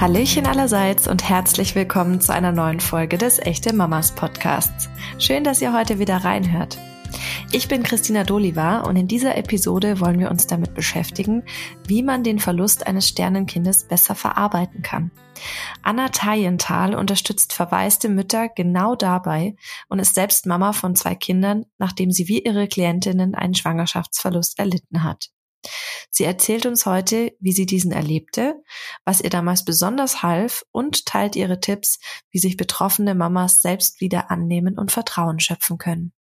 Hallöchen allerseits und herzlich willkommen zu einer neuen Folge des Echte Mamas Podcasts. Schön, dass ihr heute wieder reinhört. Ich bin Christina Doliva und in dieser Episode wollen wir uns damit beschäftigen, wie man den Verlust eines Sternenkindes besser verarbeiten kann. Anna Thayenthal unterstützt verwaiste Mütter genau dabei und ist selbst Mama von zwei Kindern, nachdem sie wie ihre Klientinnen einen Schwangerschaftsverlust erlitten hat. Sie erzählt uns heute, wie sie diesen erlebte, was ihr damals besonders half und teilt ihre Tipps, wie sich betroffene Mamas selbst wieder annehmen und Vertrauen schöpfen können.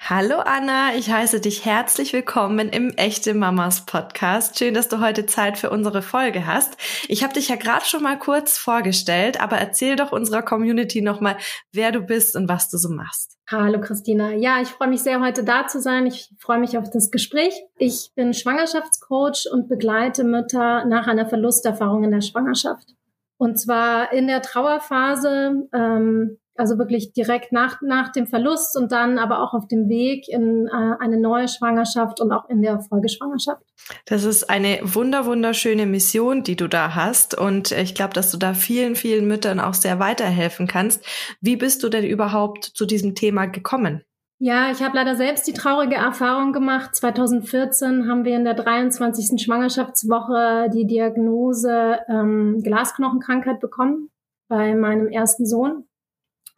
Hallo Anna, ich heiße dich herzlich willkommen im Echte Mamas Podcast. Schön, dass du heute Zeit für unsere Folge hast. Ich habe dich ja gerade schon mal kurz vorgestellt, aber erzähl doch unserer Community nochmal, wer du bist und was du so machst. Hallo Christina. Ja, ich freue mich sehr, heute da zu sein. Ich freue mich auf das Gespräch. Ich bin Schwangerschaftscoach und begleite Mütter nach einer Verlusterfahrung in der Schwangerschaft. Und zwar in der Trauerphase, ähm, also wirklich direkt nach, nach dem Verlust und dann aber auch auf dem Weg in äh, eine neue Schwangerschaft und auch in der Folgeschwangerschaft. Das ist eine wunder, wunderschöne Mission, die du da hast. Und ich glaube, dass du da vielen, vielen Müttern auch sehr weiterhelfen kannst. Wie bist du denn überhaupt zu diesem Thema gekommen? Ja, ich habe leider selbst die traurige Erfahrung gemacht. 2014 haben wir in der 23. Schwangerschaftswoche die Diagnose ähm, Glasknochenkrankheit bekommen bei meinem ersten Sohn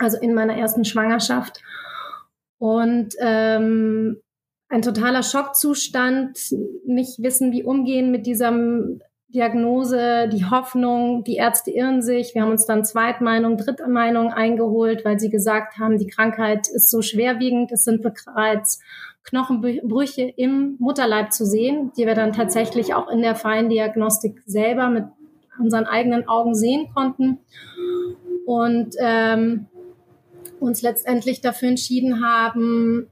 also in meiner ersten Schwangerschaft. Und ähm, ein totaler Schockzustand, nicht wissen, wie umgehen mit dieser Diagnose, die Hoffnung, die Ärzte irren sich. Wir haben uns dann Zweitmeinung, Drittmeinung eingeholt, weil sie gesagt haben, die Krankheit ist so schwerwiegend, es sind bereits Knochenbrüche im Mutterleib zu sehen, die wir dann tatsächlich auch in der Feindiagnostik selber mit unseren eigenen Augen sehen konnten. Und ähm, uns letztendlich dafür entschieden haben,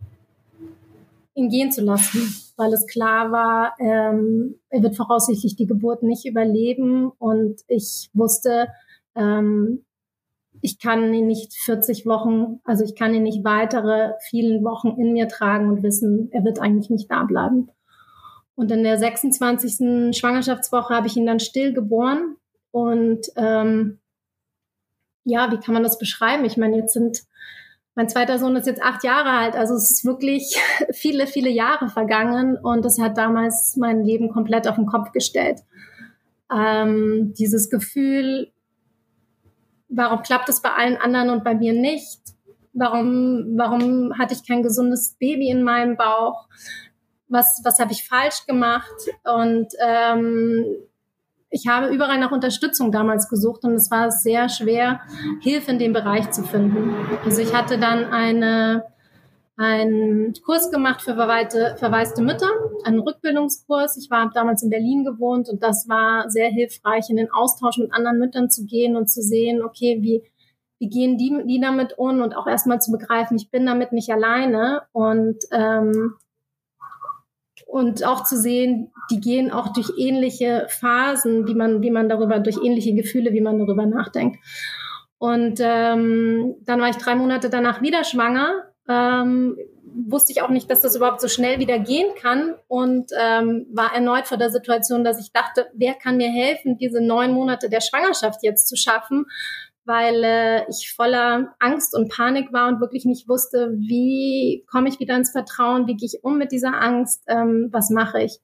ihn gehen zu lassen, weil es klar war, ähm, er wird voraussichtlich die Geburt nicht überleben und ich wusste, ähm, ich kann ihn nicht 40 Wochen, also ich kann ihn nicht weitere vielen Wochen in mir tragen und wissen, er wird eigentlich nicht da bleiben. Und in der 26. Schwangerschaftswoche habe ich ihn dann still geboren und ähm, ja, wie kann man das beschreiben? Ich meine, jetzt sind mein zweiter Sohn ist jetzt acht Jahre alt, also es ist wirklich viele, viele Jahre vergangen und das hat damals mein Leben komplett auf den Kopf gestellt. Ähm, dieses Gefühl, warum klappt es bei allen anderen und bei mir nicht? Warum, warum hatte ich kein gesundes Baby in meinem Bauch? Was, was habe ich falsch gemacht? Und ähm, ich habe überall nach Unterstützung damals gesucht und es war sehr schwer, Hilfe in dem Bereich zu finden. Also ich hatte dann eine, einen Kurs gemacht für verwalte, verwaiste Mütter, einen Rückbildungskurs. Ich war damals in Berlin gewohnt und das war sehr hilfreich, in den Austausch mit anderen Müttern zu gehen und zu sehen, okay, wie, wie gehen die, die damit um und auch erstmal zu begreifen, ich bin damit nicht alleine und ähm, und auch zu sehen, die gehen auch durch ähnliche Phasen, wie man, wie man darüber, durch ähnliche Gefühle, wie man darüber nachdenkt. Und ähm, dann war ich drei Monate danach wieder schwanger. Ähm, wusste ich auch nicht, dass das überhaupt so schnell wieder gehen kann und ähm, war erneut vor der Situation, dass ich dachte, wer kann mir helfen, diese neun Monate der Schwangerschaft jetzt zu schaffen? Weil äh, ich voller Angst und Panik war und wirklich nicht wusste, wie komme ich wieder ins Vertrauen, wie gehe ich um mit dieser Angst, ähm, was mache ich.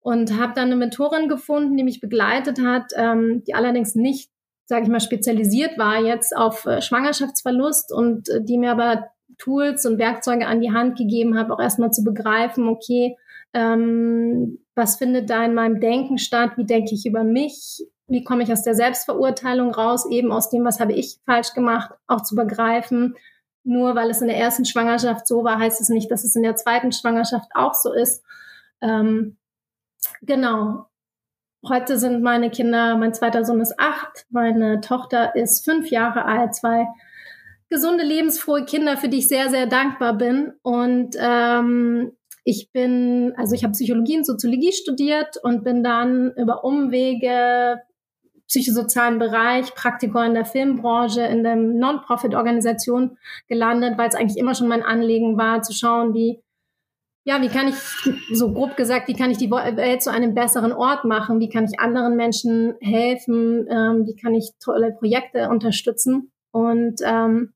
Und habe dann eine Mentorin gefunden, die mich begleitet hat, ähm, die allerdings nicht, sage ich mal, spezialisiert war jetzt auf äh, Schwangerschaftsverlust und äh, die mir aber Tools und Werkzeuge an die Hand gegeben hat, auch erstmal zu begreifen, okay, ähm, was findet da in meinem Denken statt, wie denke ich über mich, wie komme ich aus der Selbstverurteilung raus, eben aus dem, was habe ich falsch gemacht, auch zu begreifen. Nur weil es in der ersten Schwangerschaft so war, heißt es nicht, dass es in der zweiten Schwangerschaft auch so ist. Ähm, genau. Heute sind meine Kinder, mein zweiter Sohn ist acht, meine Tochter ist fünf Jahre alt, zwei gesunde, lebensfrohe Kinder, für die ich sehr, sehr dankbar bin. Und ähm, ich bin, also ich habe Psychologie und Soziologie studiert und bin dann über Umwege psychosozialen Bereich, Praktiker in der Filmbranche, in der Non-Profit-Organisation gelandet, weil es eigentlich immer schon mein Anliegen war, zu schauen, wie, ja, wie kann ich, so grob gesagt, wie kann ich die Welt zu einem besseren Ort machen? Wie kann ich anderen Menschen helfen? Ähm, wie kann ich tolle Projekte unterstützen? Und ähm,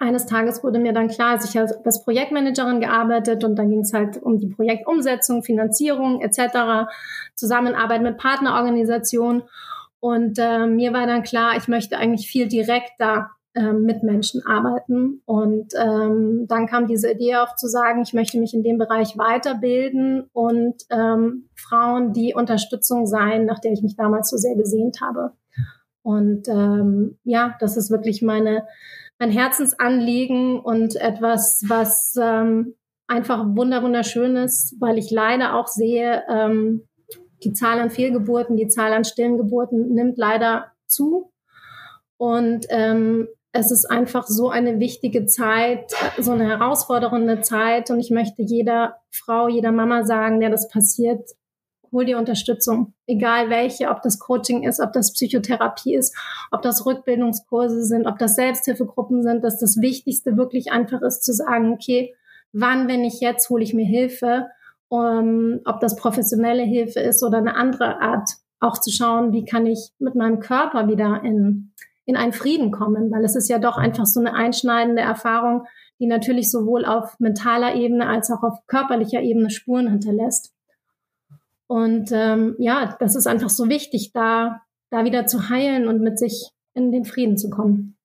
eines Tages wurde mir dann klar, also ich habe als Projektmanagerin gearbeitet und dann ging es halt um die Projektumsetzung, Finanzierung etc., Zusammenarbeit mit Partnerorganisationen. Und äh, mir war dann klar, ich möchte eigentlich viel direkter ähm, mit Menschen arbeiten. Und ähm, dann kam diese Idee auf zu sagen, ich möchte mich in dem Bereich weiterbilden und ähm, Frauen die Unterstützung sein, nach der ich mich damals so sehr gesehnt habe. Und ähm, ja, das ist wirklich meine mein Herzensanliegen und etwas, was ähm, einfach wunderschön ist, weil ich leider auch sehe, ähm, die Zahl an Fehlgeburten, die Zahl an stillen Geburten nimmt leider zu. Und ähm, es ist einfach so eine wichtige Zeit, so eine herausfordernde Zeit. Und ich möchte jeder Frau, jeder Mama sagen, der das passiert, hol dir Unterstützung. Egal welche, ob das Coaching ist, ob das Psychotherapie ist, ob das Rückbildungskurse sind, ob das Selbsthilfegruppen sind, dass das Wichtigste wirklich einfach ist zu sagen, okay, wann, wenn ich jetzt, hole ich mir Hilfe, um, ob das professionelle Hilfe ist oder eine andere Art, auch zu schauen, wie kann ich mit meinem Körper wieder in in einen Frieden kommen, weil es ist ja doch einfach so eine einschneidende Erfahrung, die natürlich sowohl auf mentaler Ebene als auch auf körperlicher Ebene Spuren hinterlässt. Und ähm, ja, das ist einfach so wichtig, da, da wieder zu heilen und mit sich in den Frieden zu kommen.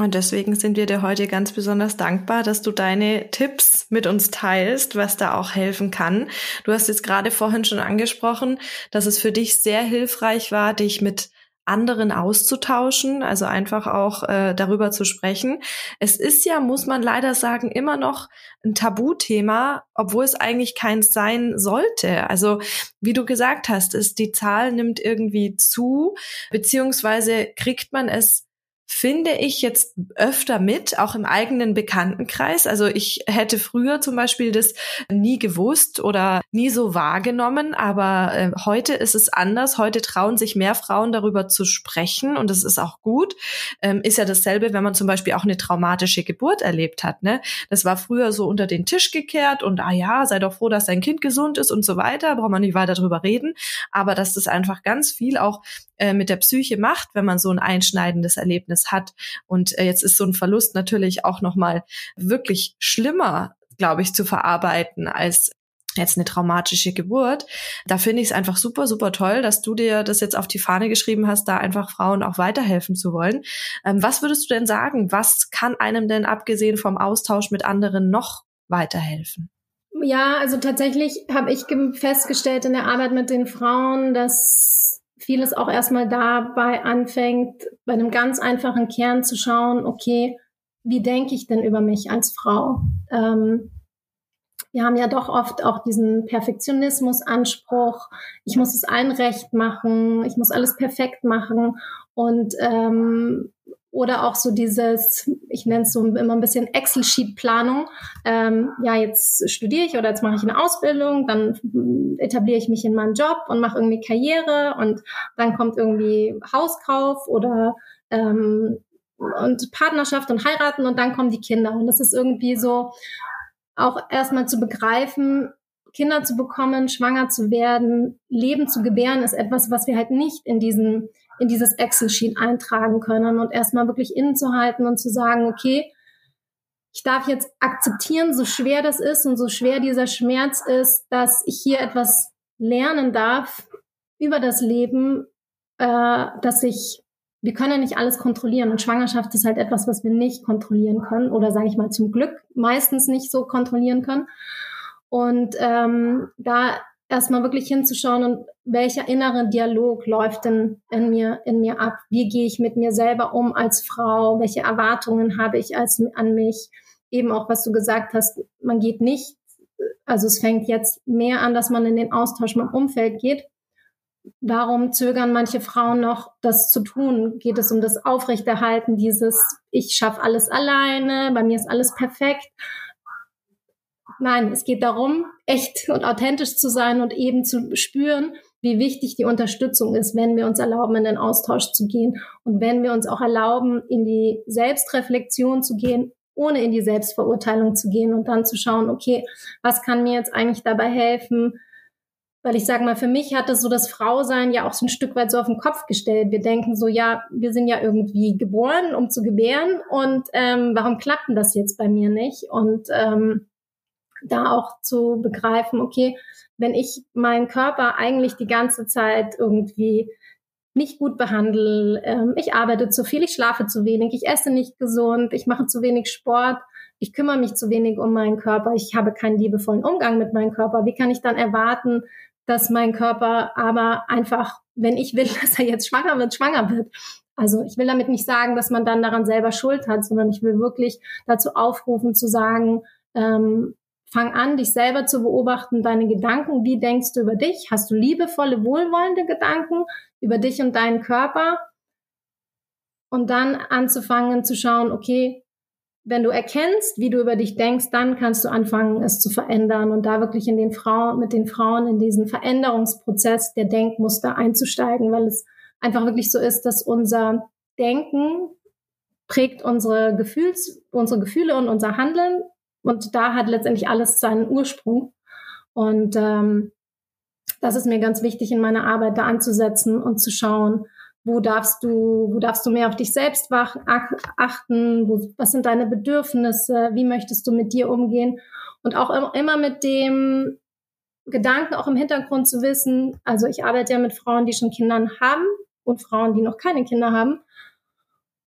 Und deswegen sind wir dir heute ganz besonders dankbar, dass du deine Tipps mit uns teilst, was da auch helfen kann. Du hast jetzt gerade vorhin schon angesprochen, dass es für dich sehr hilfreich war, dich mit anderen auszutauschen, also einfach auch äh, darüber zu sprechen. Es ist ja, muss man leider sagen, immer noch ein Tabuthema, obwohl es eigentlich keins sein sollte. Also wie du gesagt hast, ist die Zahl nimmt irgendwie zu, beziehungsweise kriegt man es finde ich jetzt öfter mit, auch im eigenen Bekanntenkreis. Also ich hätte früher zum Beispiel das nie gewusst oder nie so wahrgenommen, aber äh, heute ist es anders. Heute trauen sich mehr Frauen darüber zu sprechen und das ist auch gut. Ähm, ist ja dasselbe, wenn man zum Beispiel auch eine traumatische Geburt erlebt hat. Ne? Das war früher so unter den Tisch gekehrt und ah ja, sei doch froh, dass dein Kind gesund ist und so weiter. Braucht man nicht weiter darüber reden. Aber dass das einfach ganz viel auch äh, mit der Psyche macht, wenn man so ein einschneidendes Erlebnis Erlebnis hat. Und äh, jetzt ist so ein Verlust natürlich auch nochmal wirklich schlimmer, glaube ich, zu verarbeiten als jetzt eine traumatische Geburt. Da finde ich es einfach super, super toll, dass du dir das jetzt auf die Fahne geschrieben hast, da einfach Frauen auch weiterhelfen zu wollen. Ähm, was würdest du denn sagen? Was kann einem denn abgesehen vom Austausch mit anderen noch weiterhelfen? Ja, also tatsächlich habe ich festgestellt in der Arbeit mit den Frauen, dass vieles auch erstmal dabei anfängt, bei einem ganz einfachen Kern zu schauen, okay, wie denke ich denn über mich als Frau? Ähm, wir haben ja doch oft auch diesen Perfektionismus-Anspruch. Ich muss es allen recht machen, ich muss alles perfekt machen. Und ähm, oder auch so dieses, ich nenne es so immer ein bisschen Excel-Sheet-Planung. Ähm, ja, jetzt studiere ich oder jetzt mache ich eine Ausbildung, dann etabliere ich mich in meinem Job und mache irgendwie Karriere und dann kommt irgendwie Hauskauf oder ähm, und Partnerschaft und heiraten und dann kommen die Kinder. Und das ist irgendwie so auch erstmal zu begreifen, Kinder zu bekommen, schwanger zu werden, Leben zu gebären, ist etwas, was wir halt nicht in diesen in dieses Excel-Sheet eintragen können und erstmal wirklich innezuhalten und zu sagen, okay, ich darf jetzt akzeptieren, so schwer das ist und so schwer dieser Schmerz ist, dass ich hier etwas lernen darf über das Leben, äh, dass ich, wir können ja nicht alles kontrollieren und Schwangerschaft ist halt etwas, was wir nicht kontrollieren können oder sage ich mal zum Glück meistens nicht so kontrollieren können. Und ähm, da erstmal wirklich hinzuschauen und welcher innere Dialog läuft denn in mir, in mir ab? Wie gehe ich mit mir selber um als Frau? Welche Erwartungen habe ich als, an mich? Eben auch, was du gesagt hast, man geht nicht, also es fängt jetzt mehr an, dass man in den Austausch mit dem Umfeld geht. Warum zögern manche Frauen noch, das zu tun? Geht es um das Aufrechterhalten dieses, ich schaffe alles alleine, bei mir ist alles perfekt? Nein, es geht darum, echt und authentisch zu sein und eben zu spüren, wie wichtig die Unterstützung ist, wenn wir uns erlauben, in den Austausch zu gehen und wenn wir uns auch erlauben, in die Selbstreflexion zu gehen ohne in die Selbstverurteilung zu gehen und dann zu schauen, okay, was kann mir jetzt eigentlich dabei helfen? Weil ich sage mal, für mich hat das so das Frausein ja auch so ein Stück weit so auf den Kopf gestellt. Wir denken so, ja, wir sind ja irgendwie geboren, um zu gebären und ähm, warum klappt denn das jetzt bei mir nicht? Und ähm, da auch zu begreifen, okay, wenn ich meinen Körper eigentlich die ganze Zeit irgendwie nicht gut behandle, ähm, ich arbeite zu viel, ich schlafe zu wenig, ich esse nicht gesund, ich mache zu wenig Sport, ich kümmere mich zu wenig um meinen Körper, ich habe keinen liebevollen Umgang mit meinem Körper. Wie kann ich dann erwarten, dass mein Körper aber einfach, wenn ich will, dass er jetzt schwanger wird, schwanger wird? Also ich will damit nicht sagen, dass man dann daran selber Schuld hat, sondern ich will wirklich dazu aufrufen zu sagen, ähm, Fang an, dich selber zu beobachten, deine Gedanken. Wie denkst du über dich? Hast du liebevolle, wohlwollende Gedanken über dich und deinen Körper? Und dann anzufangen zu schauen, okay, wenn du erkennst, wie du über dich denkst, dann kannst du anfangen, es zu verändern und da wirklich in den Frauen, mit den Frauen in diesen Veränderungsprozess der Denkmuster einzusteigen, weil es einfach wirklich so ist, dass unser Denken prägt unsere Gefühls, unsere Gefühle und unser Handeln und da hat letztendlich alles seinen Ursprung. Und ähm, das ist mir ganz wichtig in meiner Arbeit, da anzusetzen und zu schauen, wo darfst du, wo darfst du mehr auf dich selbst achten, wo, was sind deine Bedürfnisse, wie möchtest du mit dir umgehen? Und auch immer mit dem Gedanken auch im Hintergrund zu wissen, also ich arbeite ja mit Frauen, die schon Kinder haben und Frauen, die noch keine Kinder haben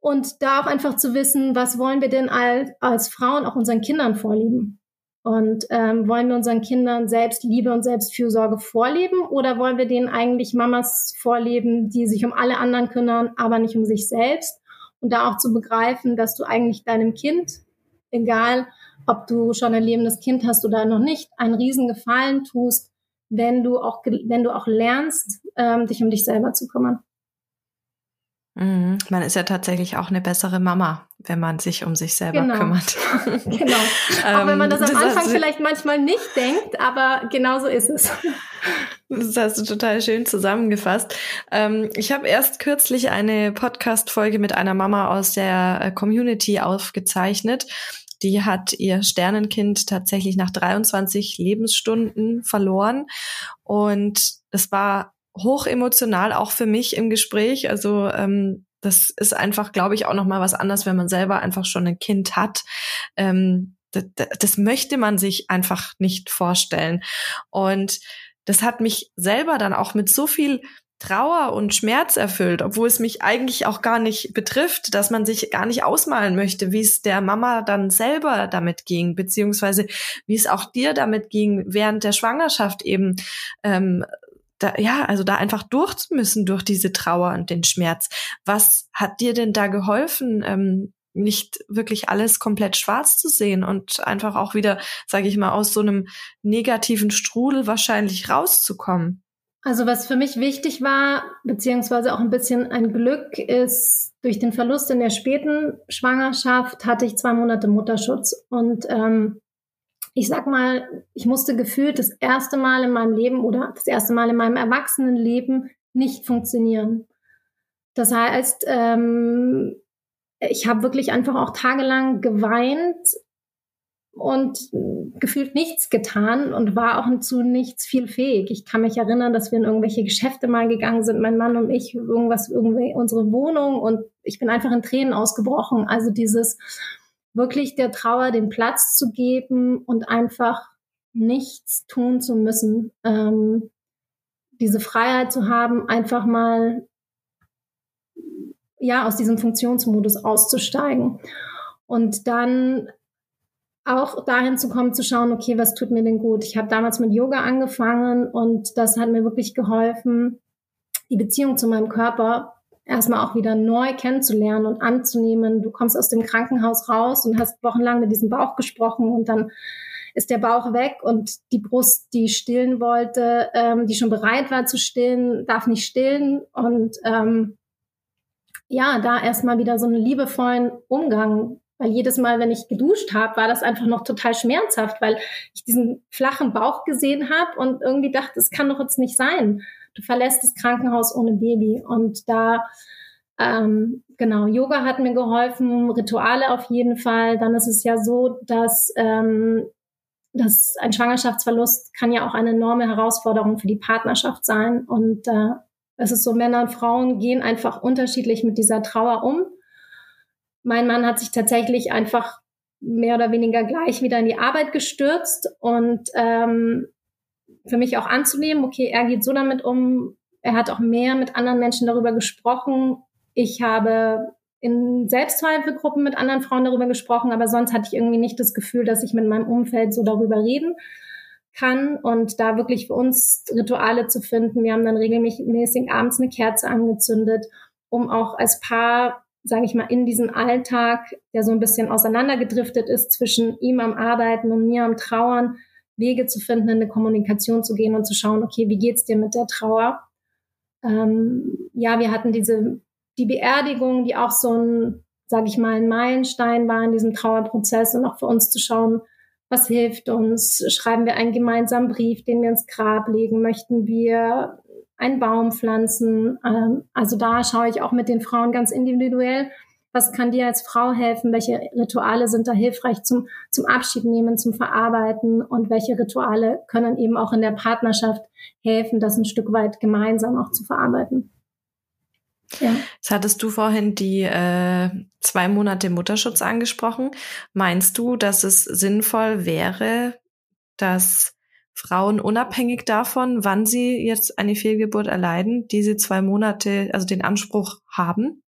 und da auch einfach zu wissen, was wollen wir denn als, als Frauen auch unseren Kindern vorleben? Und ähm, wollen wir unseren Kindern Selbstliebe und Selbstfürsorge vorleben oder wollen wir denen eigentlich Mamas vorleben, die sich um alle anderen kümmern, aber nicht um sich selbst? Und da auch zu begreifen, dass du eigentlich deinem Kind, egal ob du schon ein lebendes Kind hast oder noch nicht, einen riesen Gefallen tust, wenn du auch, wenn du auch lernst, ähm, dich um dich selber zu kümmern. Mhm. Man ist ja tatsächlich auch eine bessere Mama, wenn man sich um sich selber genau. kümmert. genau. auch wenn man das am ähm, Anfang vielleicht manchmal nicht denkt, aber genauso ist es. Das hast du total schön zusammengefasst. Ähm, ich habe erst kürzlich eine Podcast-Folge mit einer Mama aus der äh, Community aufgezeichnet. Die hat ihr Sternenkind tatsächlich nach 23 Lebensstunden verloren. Und es war hoch emotional, auch für mich im Gespräch. Also ähm, das ist einfach, glaube ich, auch noch mal was anderes, wenn man selber einfach schon ein Kind hat. Ähm, das, das möchte man sich einfach nicht vorstellen. Und das hat mich selber dann auch mit so viel Trauer und Schmerz erfüllt, obwohl es mich eigentlich auch gar nicht betrifft, dass man sich gar nicht ausmalen möchte, wie es der Mama dann selber damit ging, beziehungsweise wie es auch dir damit ging, während der Schwangerschaft eben ähm, da, ja, also da einfach durch müssen durch diese Trauer und den Schmerz. Was hat dir denn da geholfen, ähm, nicht wirklich alles komplett schwarz zu sehen und einfach auch wieder, sage ich mal, aus so einem negativen Strudel wahrscheinlich rauszukommen? Also was für mich wichtig war, beziehungsweise auch ein bisschen ein Glück, ist, durch den Verlust in der späten Schwangerschaft hatte ich zwei Monate Mutterschutz. Und ähm, ich sag mal, ich musste gefühlt das erste Mal in meinem Leben oder das erste Mal in meinem Erwachsenenleben nicht funktionieren. Das heißt, ähm, ich habe wirklich einfach auch tagelang geweint und gefühlt nichts getan und war auch zu nichts viel fähig. Ich kann mich erinnern, dass wir in irgendwelche Geschäfte mal gegangen sind, mein Mann und ich, irgendwas, irgendwie unsere Wohnung und ich bin einfach in Tränen ausgebrochen. Also dieses, wirklich der Trauer den Platz zu geben und einfach nichts tun zu müssen. Ähm, diese Freiheit zu haben, einfach mal ja aus diesem Funktionsmodus auszusteigen und dann auch dahin zu kommen, zu schauen, okay, was tut mir denn gut? Ich habe damals mit Yoga angefangen und das hat mir wirklich geholfen, die Beziehung zu meinem Körper erstmal auch wieder neu kennenzulernen und anzunehmen. Du kommst aus dem Krankenhaus raus und hast wochenlang mit diesem Bauch gesprochen und dann ist der Bauch weg und die Brust, die stillen wollte, ähm, die schon bereit war zu stillen, darf nicht stillen. Und ähm, ja, da erstmal wieder so einen liebevollen Umgang. Weil jedes Mal, wenn ich geduscht habe, war das einfach noch total schmerzhaft, weil ich diesen flachen Bauch gesehen habe und irgendwie dachte, es kann doch jetzt nicht sein du verlässt das Krankenhaus ohne Baby. Und da Ähm, genau, Yoga hat mir geholfen, Rituale auf jeden Fall. Dann ist es ja so, dass, ähm, dass ein Schwangerschaftsverlust kann ja auch eine enorme Herausforderung für die Partnerschaft sein. Und äh, es ist so, Männer und Frauen gehen einfach unterschiedlich mit dieser Trauer um. Mein Mann hat sich tatsächlich einfach mehr oder weniger gleich wieder in die Arbeit gestürzt und ähm, für mich auch anzunehmen, okay, er geht so damit um, er hat auch mehr mit anderen Menschen darüber gesprochen. Ich habe in Selbsthilfegruppen mit anderen Frauen darüber gesprochen, aber sonst hatte ich irgendwie nicht das Gefühl, dass ich mit meinem Umfeld so darüber reden kann und da wirklich für uns Rituale zu finden. Wir haben dann regelmäßig abends eine Kerze angezündet, um auch als Paar sage ich mal, in diesem Alltag, der so ein bisschen auseinandergedriftet ist zwischen ihm am Arbeiten und mir am Trauern, Wege zu finden, in eine Kommunikation zu gehen und zu schauen, okay, wie geht's dir mit der Trauer? Ähm, ja, wir hatten diese die Beerdigung, die auch so ein, sage ich mal, ein Meilenstein war in diesem Trauerprozess und auch für uns zu schauen, was hilft uns? Schreiben wir einen gemeinsamen Brief, den wir ins Grab legen? Möchten wir einen Baum pflanzen. Ähm, also da schaue ich auch mit den Frauen ganz individuell. Was kann dir als Frau helfen? Welche Rituale sind da hilfreich zum, zum Abschied nehmen, zum Verarbeiten? Und welche Rituale können eben auch in der Partnerschaft helfen, das ein Stück weit gemeinsam auch zu verarbeiten? Ja. Jetzt hattest du vorhin die äh, zwei Monate Mutterschutz angesprochen. Meinst du, dass es sinnvoll wäre, dass Frauen unabhängig davon, wann sie jetzt eine Fehlgeburt erleiden, diese zwei Monate, also den Anspruch haben.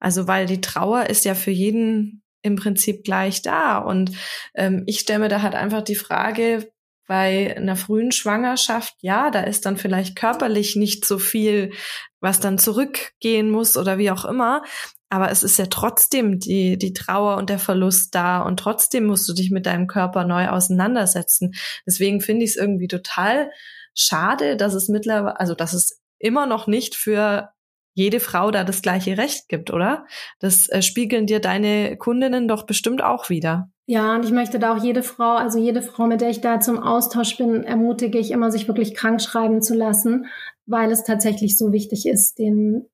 Also weil die Trauer ist ja für jeden im Prinzip gleich da. Und ähm, ich stelle mir da halt einfach die Frage, bei einer frühen Schwangerschaft, ja, da ist dann vielleicht körperlich nicht so viel, was dann zurückgehen muss oder wie auch immer. Aber es ist ja trotzdem die, die Trauer und der Verlust da und trotzdem musst du dich mit deinem Körper neu auseinandersetzen. Deswegen finde ich es irgendwie total schade, dass es mittlerweile, also dass es immer noch nicht für jede Frau da das gleiche Recht gibt, oder? Das äh, spiegeln dir deine Kundinnen doch bestimmt auch wieder. Ja, und ich möchte da auch jede Frau, also jede Frau, mit der ich da zum Austausch bin, ermutige ich immer, sich wirklich krank schreiben zu lassen, weil es tatsächlich so wichtig ist, den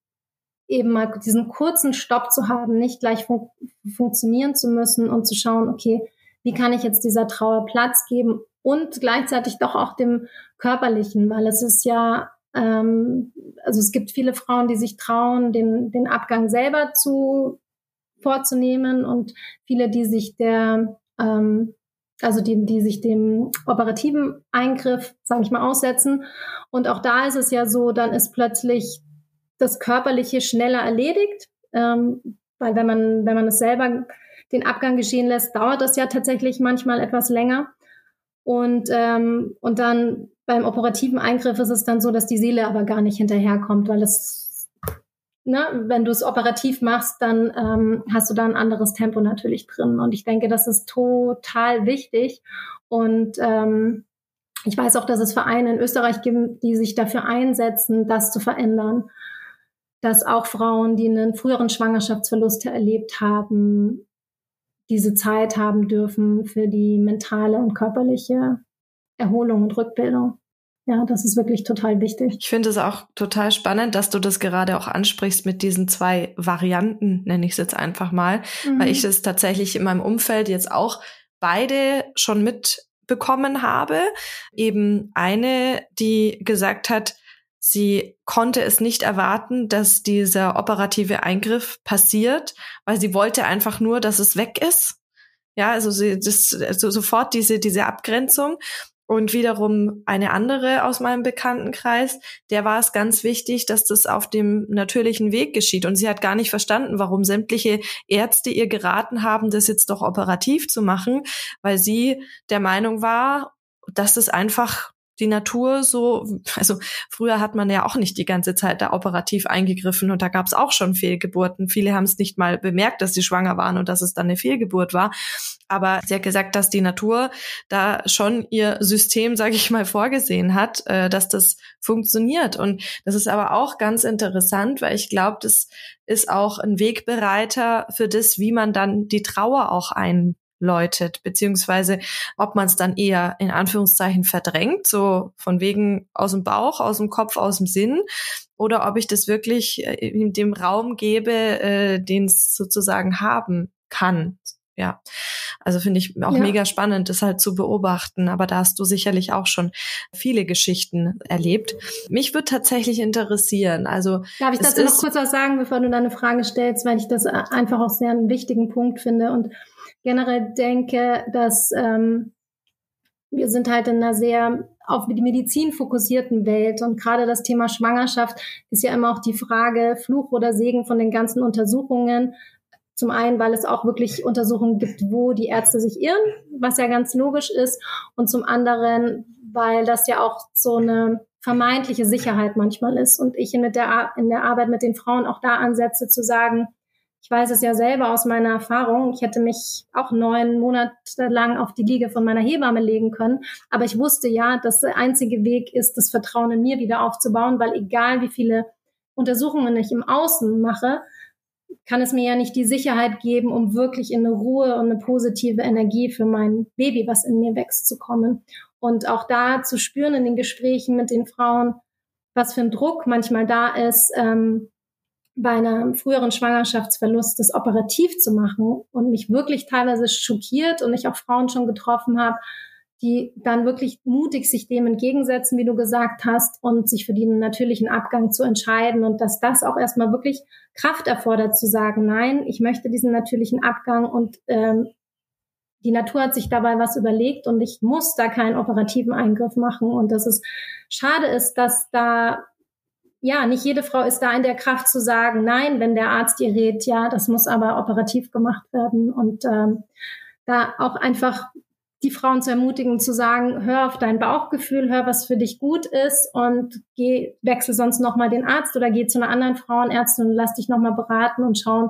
eben mal diesen kurzen Stopp zu haben, nicht gleich fun funktionieren zu müssen und zu schauen, okay, wie kann ich jetzt dieser Trauer Platz geben und gleichzeitig doch auch dem körperlichen, weil es ist ja, ähm, also es gibt viele Frauen, die sich trauen, den, den Abgang selber zu vorzunehmen und viele, die sich der ähm, also die, die sich dem operativen Eingriff, sage ich mal, aussetzen. Und auch da ist es ja so, dann ist plötzlich das Körperliche schneller erledigt, ähm, weil wenn man, wenn man es selber den Abgang geschehen lässt, dauert das ja tatsächlich manchmal etwas länger. Und, ähm, und dann beim operativen Eingriff ist es dann so, dass die Seele aber gar nicht hinterherkommt, weil es, ne, wenn du es operativ machst, dann ähm, hast du da ein anderes Tempo natürlich drin. Und ich denke, das ist total wichtig. Und ähm, ich weiß auch, dass es Vereine in Österreich gibt, die sich dafür einsetzen, das zu verändern dass auch Frauen, die einen früheren Schwangerschaftsverlust erlebt haben, diese Zeit haben dürfen für die mentale und körperliche Erholung und Rückbildung. Ja, das ist wirklich total wichtig. Ich finde es auch total spannend, dass du das gerade auch ansprichst mit diesen zwei Varianten, nenne ich es jetzt einfach mal, mhm. weil ich es tatsächlich in meinem Umfeld jetzt auch beide schon mitbekommen habe. Eben eine, die gesagt hat, Sie konnte es nicht erwarten, dass dieser operative Eingriff passiert, weil sie wollte einfach nur, dass es weg ist. Ja, also sie, das, also sofort diese, diese Abgrenzung. Und wiederum eine andere aus meinem Bekanntenkreis, der war es ganz wichtig, dass das auf dem natürlichen Weg geschieht. Und sie hat gar nicht verstanden, warum sämtliche Ärzte ihr geraten haben, das jetzt doch operativ zu machen, weil sie der Meinung war, dass es einfach die Natur so, also früher hat man ja auch nicht die ganze Zeit da operativ eingegriffen und da gab es auch schon Fehlgeburten. Viele haben es nicht mal bemerkt, dass sie schwanger waren und dass es dann eine Fehlgeburt war. Aber sie hat gesagt, dass die Natur da schon ihr System, sage ich mal, vorgesehen hat, äh, dass das funktioniert. Und das ist aber auch ganz interessant, weil ich glaube, das ist auch ein Wegbereiter für das, wie man dann die Trauer auch ein läutet, beziehungsweise ob man es dann eher in Anführungszeichen verdrängt, so von wegen aus dem Bauch, aus dem Kopf, aus dem Sinn, oder ob ich das wirklich äh, in dem Raum gebe, äh, den es sozusagen haben kann. Ja, also finde ich auch ja. mega spannend, das halt zu beobachten. Aber da hast du sicherlich auch schon viele Geschichten erlebt. Mich würde tatsächlich interessieren. Also darf ich dazu noch kurz was sagen, bevor du deine Frage stellst, weil ich das einfach auch sehr einen wichtigen Punkt finde und generell denke, dass ähm, wir sind halt in einer sehr auf die Medizin fokussierten Welt und gerade das Thema Schwangerschaft ist ja immer auch die Frage Fluch oder Segen von den ganzen Untersuchungen. Zum einen, weil es auch wirklich Untersuchungen gibt, wo die Ärzte sich irren, was ja ganz logisch ist. Und zum anderen, weil das ja auch so eine vermeintliche Sicherheit manchmal ist. Und ich in der, in der Arbeit mit den Frauen auch da ansetze zu sagen, ich weiß es ja selber aus meiner Erfahrung. Ich hätte mich auch neun Monate lang auf die Liege von meiner Hebamme legen können. Aber ich wusste ja, dass der einzige Weg ist, das Vertrauen in mir wieder aufzubauen, weil egal wie viele Untersuchungen ich im Außen mache, kann es mir ja nicht die Sicherheit geben, um wirklich in eine Ruhe und eine positive Energie für mein Baby, was in mir wächst, zu kommen. Und auch da zu spüren in den Gesprächen mit den Frauen, was für ein Druck manchmal da ist, ähm, bei einem früheren Schwangerschaftsverlust das operativ zu machen und mich wirklich teilweise schockiert und ich auch Frauen schon getroffen habe, die dann wirklich mutig sich dem entgegensetzen, wie du gesagt hast, und sich für den natürlichen Abgang zu entscheiden und dass das auch erstmal wirklich Kraft erfordert zu sagen, nein, ich möchte diesen natürlichen Abgang und ähm, die Natur hat sich dabei was überlegt und ich muss da keinen operativen Eingriff machen. Und dass es schade ist, dass da ja, nicht jede Frau ist da in der Kraft zu sagen, nein, wenn der Arzt ihr rät, ja, das muss aber operativ gemacht werden. Und ähm, da auch einfach die Frauen zu ermutigen, zu sagen, hör auf dein Bauchgefühl, hör, was für dich gut ist und geh, wechsel sonst nochmal den Arzt oder geh zu einer anderen Frauenärztin und lass dich nochmal beraten und schauen,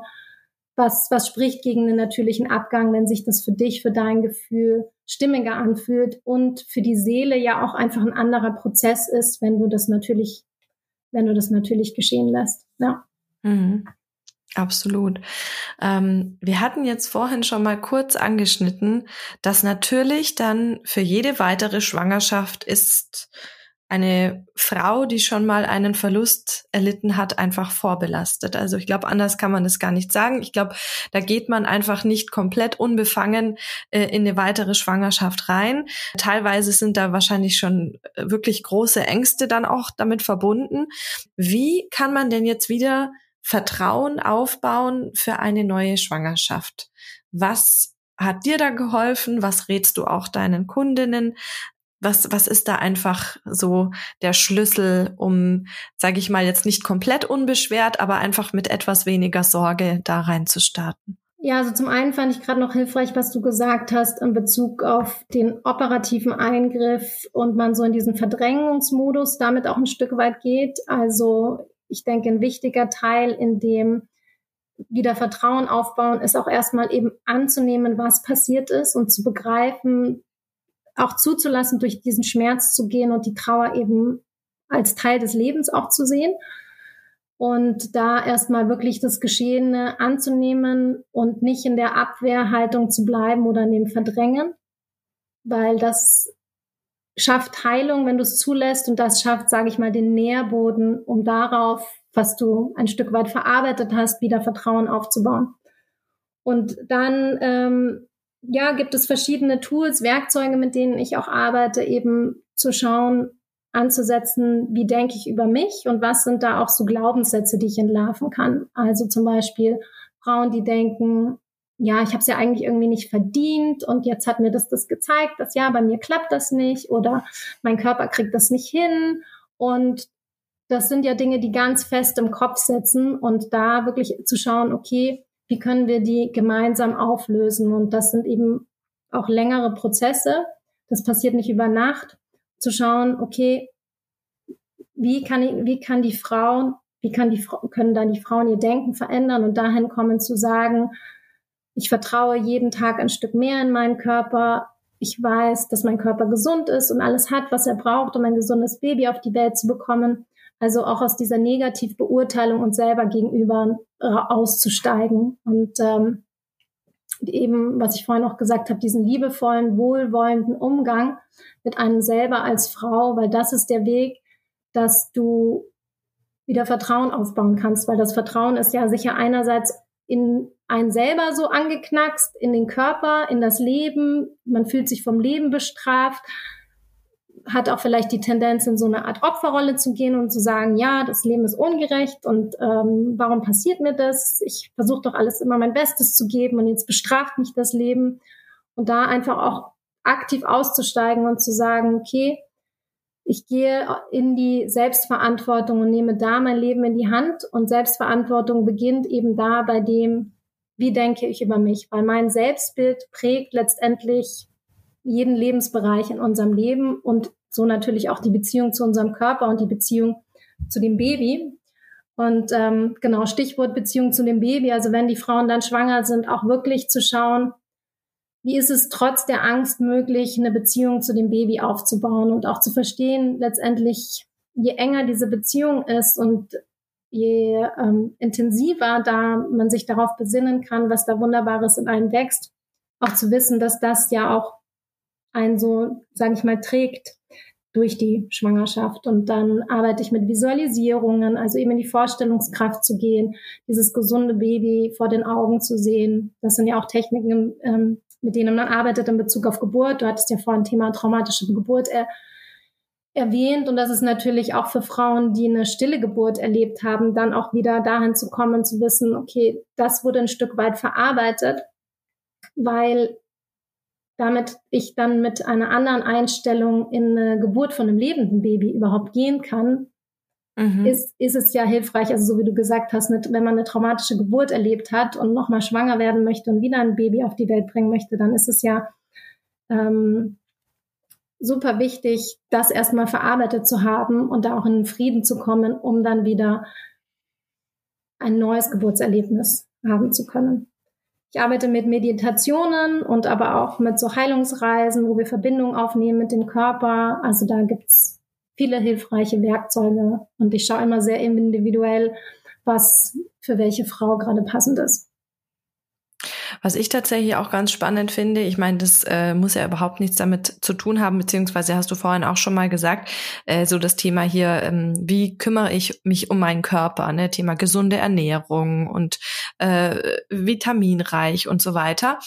was, was spricht gegen den natürlichen Abgang, wenn sich das für dich, für dein Gefühl stimmiger anfühlt und für die Seele ja auch einfach ein anderer Prozess ist, wenn du das natürlich wenn du das natürlich geschehen lässt. Ja. Mhm. Absolut. Ähm, wir hatten jetzt vorhin schon mal kurz angeschnitten, dass natürlich dann für jede weitere Schwangerschaft ist eine Frau, die schon mal einen Verlust erlitten hat, einfach vorbelastet. Also ich glaube, anders kann man es gar nicht sagen. Ich glaube, da geht man einfach nicht komplett unbefangen äh, in eine weitere Schwangerschaft rein. Teilweise sind da wahrscheinlich schon äh, wirklich große Ängste dann auch damit verbunden. Wie kann man denn jetzt wieder Vertrauen aufbauen für eine neue Schwangerschaft? Was hat dir da geholfen? Was rätst du auch deinen Kundinnen? Was, was ist da einfach so der Schlüssel, um, sage ich mal, jetzt nicht komplett unbeschwert, aber einfach mit etwas weniger Sorge da reinzustarten? Ja, also zum einen fand ich gerade noch hilfreich, was du gesagt hast in Bezug auf den operativen Eingriff und man so in diesen Verdrängungsmodus damit auch ein Stück weit geht. Also ich denke, ein wichtiger Teil, in dem wieder Vertrauen aufbauen, ist auch erstmal eben anzunehmen, was passiert ist und zu begreifen, auch zuzulassen, durch diesen Schmerz zu gehen und die Trauer eben als Teil des Lebens auch zu sehen. Und da erstmal wirklich das Geschehene anzunehmen und nicht in der Abwehrhaltung zu bleiben oder in dem Verdrängen, weil das schafft Heilung, wenn du es zulässt und das schafft, sage ich mal, den Nährboden, um darauf, was du ein Stück weit verarbeitet hast, wieder Vertrauen aufzubauen. Und dann ähm, ja, gibt es verschiedene Tools, Werkzeuge, mit denen ich auch arbeite, eben zu schauen, anzusetzen, wie denke ich über mich und was sind da auch so Glaubenssätze, die ich entlarven kann. Also zum Beispiel Frauen, die denken, ja, ich habe es ja eigentlich irgendwie nicht verdient und jetzt hat mir das das gezeigt, dass ja, bei mir klappt das nicht oder mein Körper kriegt das nicht hin und das sind ja Dinge, die ganz fest im Kopf sitzen und da wirklich zu schauen, okay, wie können wir die gemeinsam auflösen? Und das sind eben auch längere Prozesse. Das passiert nicht über Nacht. Zu schauen, okay, wie kann, wie kann die Frauen, wie kann die, können dann die Frauen ihr Denken verändern und dahin kommen zu sagen, ich vertraue jeden Tag ein Stück mehr in meinen Körper. Ich weiß, dass mein Körper gesund ist und alles hat, was er braucht, um ein gesundes Baby auf die Welt zu bekommen. Also auch aus dieser Negativbeurteilung uns selber gegenüber auszusteigen. Und ähm, eben, was ich vorhin noch gesagt habe, diesen liebevollen, wohlwollenden Umgang mit einem selber als Frau, weil das ist der Weg, dass du wieder Vertrauen aufbauen kannst, weil das Vertrauen ist ja sicher einerseits in einen selber so angeknackst, in den Körper, in das Leben, man fühlt sich vom Leben bestraft, hat auch vielleicht die Tendenz, in so eine Art Opferrolle zu gehen und zu sagen, ja, das Leben ist ungerecht und ähm, warum passiert mir das? Ich versuche doch alles immer mein Bestes zu geben und jetzt bestraft mich das Leben. Und da einfach auch aktiv auszusteigen und zu sagen, okay, ich gehe in die Selbstverantwortung und nehme da mein Leben in die Hand. Und Selbstverantwortung beginnt eben da bei dem, wie denke ich über mich, weil mein Selbstbild prägt letztendlich jeden Lebensbereich in unserem Leben und so natürlich auch die Beziehung zu unserem Körper und die Beziehung zu dem Baby. Und ähm, genau, Stichwort Beziehung zu dem Baby. Also wenn die Frauen dann schwanger sind, auch wirklich zu schauen, wie ist es trotz der Angst möglich, eine Beziehung zu dem Baby aufzubauen und auch zu verstehen, letztendlich, je enger diese Beziehung ist und je ähm, intensiver da man sich darauf besinnen kann, was da Wunderbares in einem wächst, auch zu wissen, dass das ja auch einen so, sage ich mal, trägt durch die Schwangerschaft. Und dann arbeite ich mit Visualisierungen, also eben in die Vorstellungskraft zu gehen, dieses gesunde Baby vor den Augen zu sehen. Das sind ja auch Techniken, ähm, mit denen man arbeitet in Bezug auf Geburt. Du hattest ja vorhin Thema traumatische Geburt er erwähnt. Und das ist natürlich auch für Frauen, die eine stille Geburt erlebt haben, dann auch wieder dahin zu kommen, zu wissen, okay, das wurde ein Stück weit verarbeitet, weil damit ich dann mit einer anderen Einstellung in eine Geburt von einem lebenden Baby überhaupt gehen kann, mhm. ist, ist es ja hilfreich. Also so wie du gesagt hast, wenn man eine traumatische Geburt erlebt hat und nochmal schwanger werden möchte und wieder ein Baby auf die Welt bringen möchte, dann ist es ja ähm, super wichtig, das erstmal verarbeitet zu haben und da auch in Frieden zu kommen, um dann wieder ein neues Geburtserlebnis haben zu können. Ich arbeite mit Meditationen und aber auch mit so Heilungsreisen, wo wir Verbindungen aufnehmen mit dem Körper. Also da gibt's viele hilfreiche Werkzeuge und ich schaue immer sehr individuell, was für welche Frau gerade passend ist. Was ich tatsächlich auch ganz spannend finde, ich meine, das äh, muss ja überhaupt nichts damit zu tun haben, beziehungsweise hast du vorhin auch schon mal gesagt, äh, so das Thema hier, ähm, wie kümmere ich mich um meinen Körper, ne? Thema gesunde Ernährung und äh, vitaminreich und so weiter.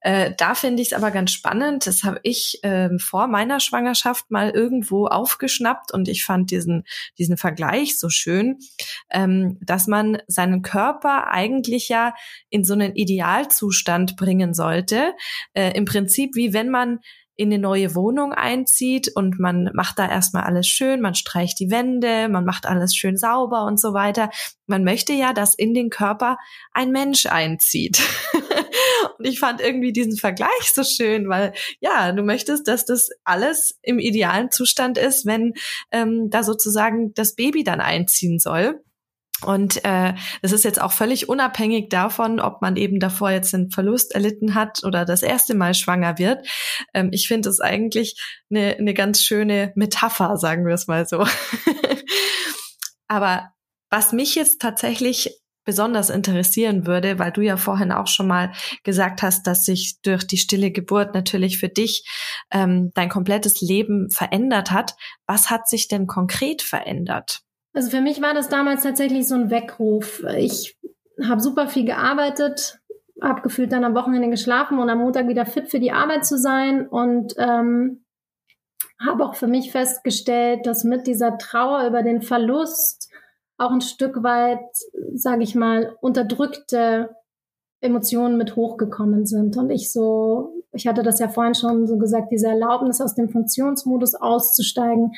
Äh, da finde ich es aber ganz spannend. Das habe ich äh, vor meiner Schwangerschaft mal irgendwo aufgeschnappt und ich fand diesen, diesen Vergleich so schön, ähm, dass man seinen Körper eigentlich ja in so einen Idealzustand bringen sollte. Äh, Im Prinzip wie wenn man in eine neue Wohnung einzieht und man macht da erstmal alles schön, man streicht die Wände, man macht alles schön sauber und so weiter. Man möchte ja, dass in den Körper ein Mensch einzieht. und ich fand irgendwie diesen Vergleich so schön, weil ja, du möchtest, dass das alles im idealen Zustand ist, wenn ähm, da sozusagen das Baby dann einziehen soll. Und äh, das ist jetzt auch völlig unabhängig davon, ob man eben davor jetzt einen Verlust erlitten hat oder das erste Mal schwanger wird. Ähm, ich finde es eigentlich eine, eine ganz schöne Metapher, sagen wir es mal so. Aber was mich jetzt tatsächlich besonders interessieren würde, weil du ja vorhin auch schon mal gesagt hast, dass sich durch die stille Geburt natürlich für dich ähm, dein komplettes Leben verändert hat. Was hat sich denn konkret verändert? Also für mich war das damals tatsächlich so ein Weckruf. Ich habe super viel gearbeitet, habe gefühlt dann am Wochenende geschlafen und am Montag wieder fit für die Arbeit zu sein und ähm, habe auch für mich festgestellt, dass mit dieser Trauer über den Verlust auch ein Stück weit, sage ich mal, unterdrückte Emotionen mit hochgekommen sind und ich so, ich hatte das ja vorhin schon so gesagt, diese Erlaubnis aus dem Funktionsmodus auszusteigen,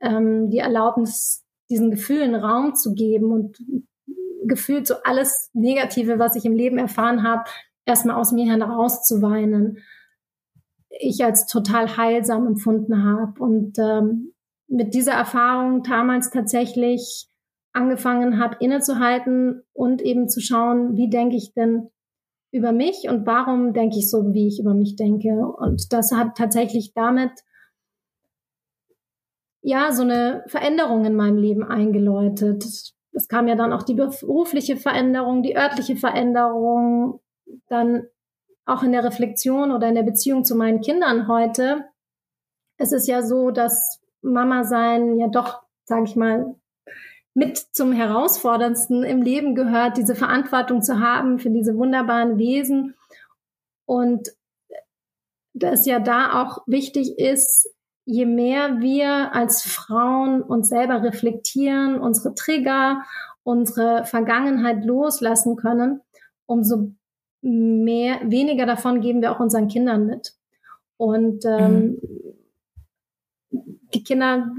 ähm, die Erlaubnis diesen Gefühlen Raum zu geben und gefühlt so alles Negative, was ich im Leben erfahren habe, erstmal aus mir herauszuweinen, ich als total heilsam empfunden habe. Und ähm, mit dieser Erfahrung damals tatsächlich angefangen habe, innezuhalten und eben zu schauen, wie denke ich denn über mich und warum denke ich so, wie ich über mich denke. Und das hat tatsächlich damit ja, so eine Veränderung in meinem Leben eingeläutet. Es kam ja dann auch die berufliche Veränderung, die örtliche Veränderung. Dann auch in der Reflexion oder in der Beziehung zu meinen Kindern heute, es ist ja so, dass Mama sein ja doch, sage ich mal, mit zum herausforderndsten im Leben gehört, diese Verantwortung zu haben für diese wunderbaren Wesen und dass ja da auch wichtig ist, je mehr wir als Frauen uns selber reflektieren, unsere Trigger, unsere Vergangenheit loslassen können, umso mehr, weniger davon geben wir auch unseren Kindern mit. Und ähm, mhm. die Kinder,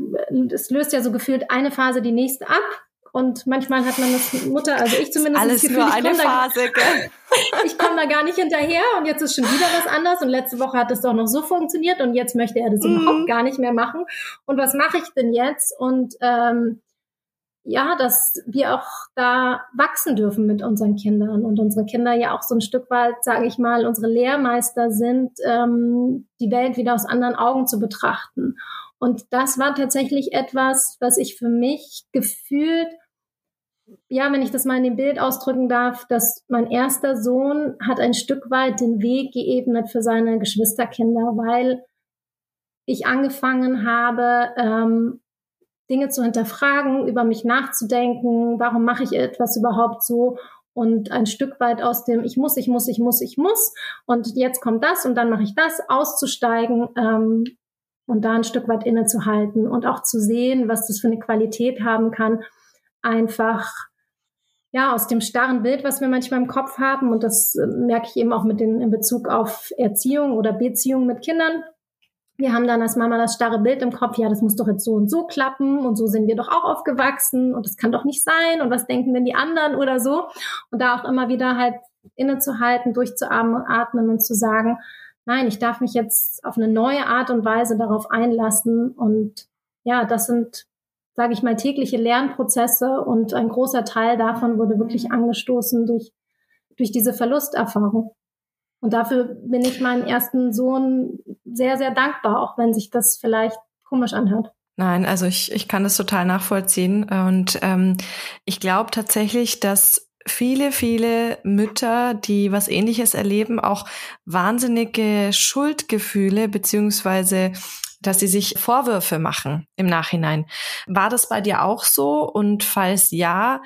es löst ja so gefühlt eine Phase die nächste ab. Und manchmal hat man das Mutter, also ich zumindest. Alles Gefühl, nur eine Phase, da, gell? ich komme da gar nicht hinterher und jetzt ist schon wieder was anders und letzte Woche hat es doch noch so funktioniert und jetzt möchte er das mm. überhaupt gar nicht mehr machen. Und was mache ich denn jetzt? Und ähm, ja, dass wir auch da wachsen dürfen mit unseren Kindern und unsere Kinder ja auch so ein Stück weit, sage ich mal, unsere Lehrmeister sind, ähm, die Welt wieder aus anderen Augen zu betrachten. Und das war tatsächlich etwas, was ich für mich gefühlt ja, wenn ich das mal in dem Bild ausdrücken darf, dass mein erster Sohn hat ein Stück weit den Weg geebnet für seine Geschwisterkinder, weil ich angefangen habe, ähm, Dinge zu hinterfragen, über mich nachzudenken, warum mache ich etwas überhaupt so? Und ein Stück weit aus dem ich muss, ich muss, ich muss, ich muss. Und jetzt kommt das und dann mache ich das, auszusteigen ähm, und da ein Stück weit innezuhalten und auch zu sehen, was das für eine Qualität haben kann einfach ja aus dem starren Bild, was wir manchmal im Kopf haben und das äh, merke ich eben auch mit den in Bezug auf Erziehung oder Beziehung mit Kindern. Wir haben dann als Mama das starre Bild im Kopf, ja, das muss doch jetzt so und so klappen und so sind wir doch auch aufgewachsen und das kann doch nicht sein und was denken denn die anderen oder so. Und da auch immer wieder halt innezuhalten, durchzuatmen und zu sagen, nein, ich darf mich jetzt auf eine neue Art und Weise darauf einlassen und ja, das sind sage ich mal, tägliche Lernprozesse und ein großer Teil davon wurde wirklich angestoßen durch, durch diese Verlusterfahrung. Und dafür bin ich meinem ersten Sohn sehr, sehr dankbar, auch wenn sich das vielleicht komisch anhört. Nein, also ich, ich kann das total nachvollziehen. Und ähm, ich glaube tatsächlich, dass viele, viele Mütter, die was ähnliches erleben, auch wahnsinnige Schuldgefühle beziehungsweise dass sie sich Vorwürfe machen im Nachhinein. War das bei dir auch so? Und falls ja,